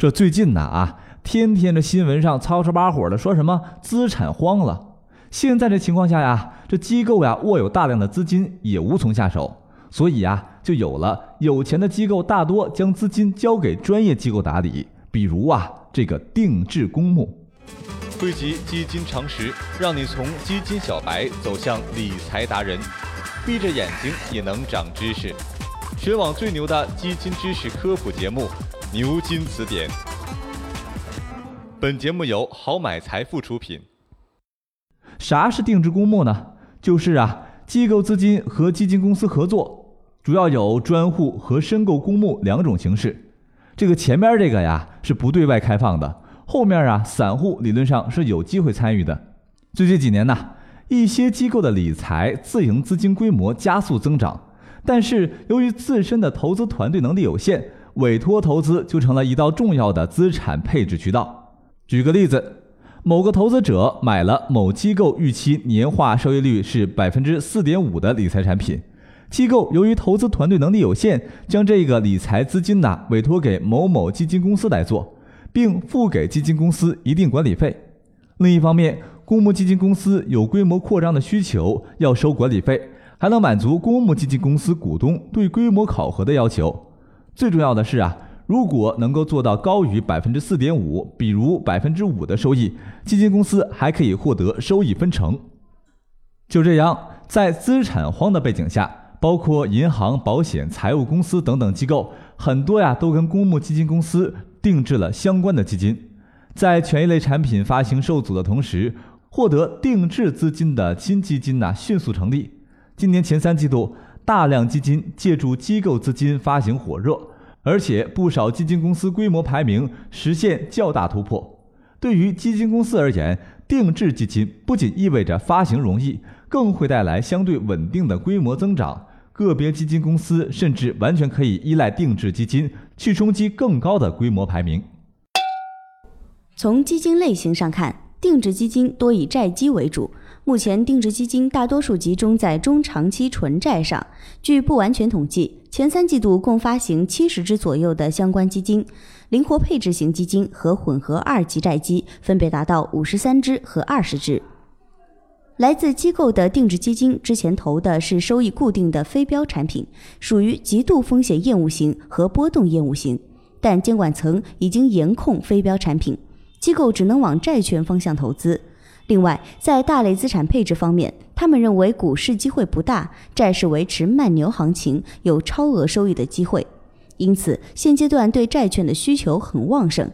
这最近呢啊，天天这新闻上吵吵把火的说什么资产荒了。现在这情况下呀，这机构呀握有大量的资金，也无从下手，所以呀，就有了有钱的机构大多将资金交给专业机构打理，比如啊这个定制公募。汇集基金常识，让你从基金小白走向理财达人，闭着眼睛也能长知识。全网最牛的基金知识科普节目《牛津词典》。本节目由好买财富出品。啥是定制公募呢？就是啊，机构资金和基金公司合作，主要有专户和申购公募两种形式。这个前面这个呀是不对外开放的。后面啊，散户理论上是有机会参与的。最近几年呢，一些机构的理财自营资金规模加速增长，但是由于自身的投资团队能力有限，委托投资就成了一道重要的资产配置渠道。举个例子，某个投资者买了某机构预期年化收益率是百分之四点五的理财产品，机构由于投资团队能力有限，将这个理财资金呢委托给某某基金公司来做。并付给基金公司一定管理费。另一方面，公募基金公司有规模扩张的需求，要收管理费，还能满足公募基金公司股东对规模考核的要求。最重要的是啊，如果能够做到高于百分之四点五，比如百分之五的收益，基金公司还可以获得收益分成。就这样，在资产荒的背景下，包括银行、保险、财务公司等等机构，很多呀都跟公募基金公司。定制了相关的基金，在权益类产品发行受阻的同时，获得定制资金的新基金呢迅速成立。今年前三季度，大量基金借助机构资金发行火热，而且不少基金公司规模排名实现较大突破。对于基金公司而言，定制基金不仅意味着发行容易，更会带来相对稳定的规模增长。个别基金公司甚至完全可以依赖定制基金去冲击更高的规模排名。从基金类型上看，定制基金多以债基为主。目前，定制基金大多数集中在中长期纯债上。据不完全统计，前三季度共发行七十只左右的相关基金，灵活配置型基金和混合二级债基分别达到五十三只和二十只。来自机构的定制基金之前投的是收益固定的非标产品，属于极度风险厌恶型和波动厌恶型。但监管层已经严控非标产品，机构只能往债券方向投资。另外，在大类资产配置方面，他们认为股市机会不大，债市维持慢牛行情，有超额收益的机会，因此现阶段对债券的需求很旺盛。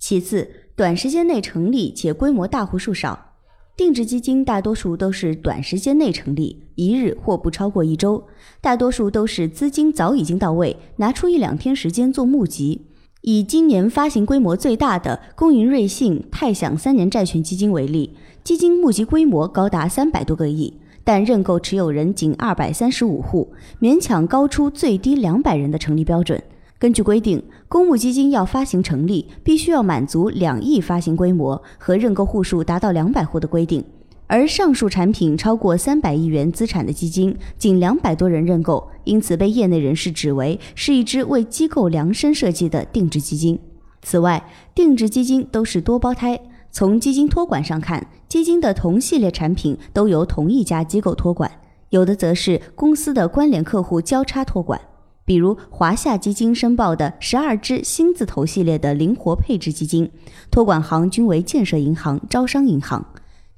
其次，短时间内成立且规模大户数少。定制基金大多数都是短时间内成立，一日或不超过一周，大多数都是资金早已经到位，拿出一两天时间做募集。以今年发行规模最大的工银瑞信泰享三年债券基金为例，基金募集规模高达三百多个亿，但认购持有人仅二百三十五户，勉强高出最低两百人的成立标准。根据规定，公募基金要发行成立，必须要满足两亿发行规模和认购户数达到两百户的规定。而上述产品超过三百亿元资产的基金，仅两百多人认购，因此被业内人士指为是一支为机构量身设计的定制基金。此外，定制基金都是多胞胎。从基金托管上看，基金的同系列产品都由同一家机构托管，有的则是公司的关联客户交叉托管。比如华夏基金申报的十二只新字头系列的灵活配置基金，托管行均为建设银行、招商银行；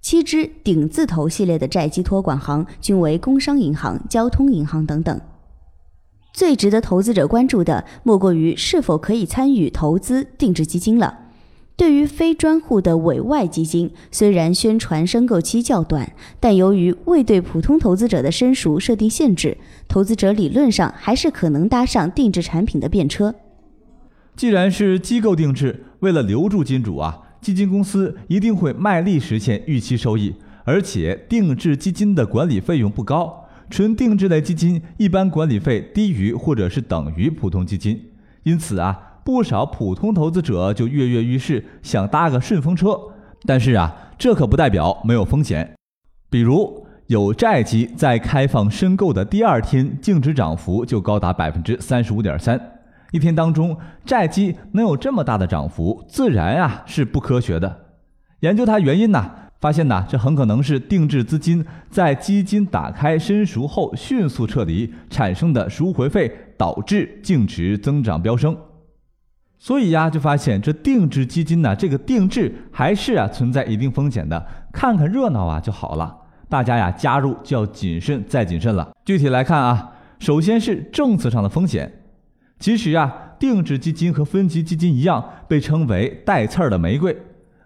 七只顶字头系列的债基托管行均为工商银行、交通银行等等。最值得投资者关注的，莫过于是否可以参与投资定制基金了。对于非专户的委外基金，虽然宣传申购期较短，但由于未对普通投资者的申赎设定限制，投资者理论上还是可能搭上定制产品的便车。既然是机构定制，为了留住金主啊，基金公司一定会卖力实现预期收益，而且定制基金的管理费用不高，纯定制类基金一般管理费低于或者是等于普通基金，因此啊。不少普通投资者就跃跃欲试，想搭个顺风车。但是啊，这可不代表没有风险。比如，有债基在开放申购的第二天，净值涨幅就高达百分之三十五点三；一天当中债基能有这么大的涨幅，自然啊是不科学的。研究它原因呢，发现呢这很可能是定制资金在基金打开申赎后迅速撤离产生的赎回费，导致净值增长飙升。所以呀，就发现这定制基金呢，这个定制还是啊存在一定风险的。看看热闹啊就好了，大家呀加入就要谨慎再谨慎了。具体来看啊，首先是政策上的风险。其实啊，定制基金和分级基金一样，被称为带刺儿的玫瑰。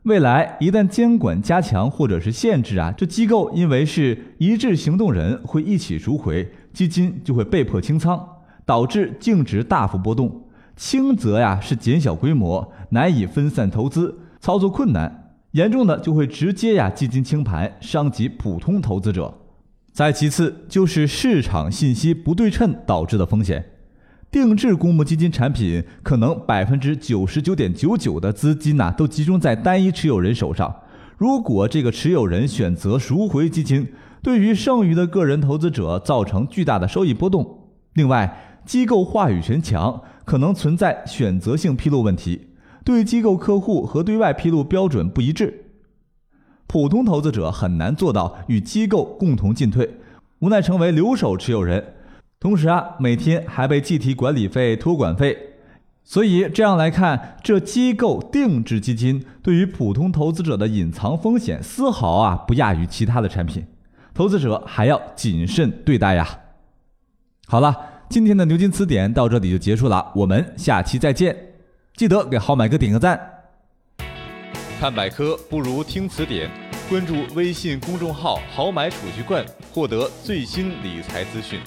未来一旦监管加强或者是限制啊，这机构因为是一致行动人会一起赎回，基金就会被迫清仓，导致净值大幅波动。轻则呀是减小规模，难以分散投资，操作困难；严重的就会直接呀基金清盘，伤及普通投资者。再其次就是市场信息不对称导致的风险，定制公募基金产品可能百分之九十九点九九的资金呐都集中在单一持有人手上，如果这个持有人选择赎回基金，对于剩余的个人投资者造成巨大的收益波动。另外，机构话语权强。可能存在选择性披露问题，对机构客户和对外披露标准不一致，普通投资者很难做到与机构共同进退，无奈成为留守持有人。同时啊，每天还被计提管理费、托管费。所以这样来看，这机构定制基金对于普通投资者的隐藏风险丝毫啊不亚于其他的产品，投资者还要谨慎对待呀。好了。今天的牛津词典到这里就结束了，我们下期再见。记得给好买哥点个赞。看百科不如听词典，关注微信公众号“好买储蓄罐”，获得最新理财资讯。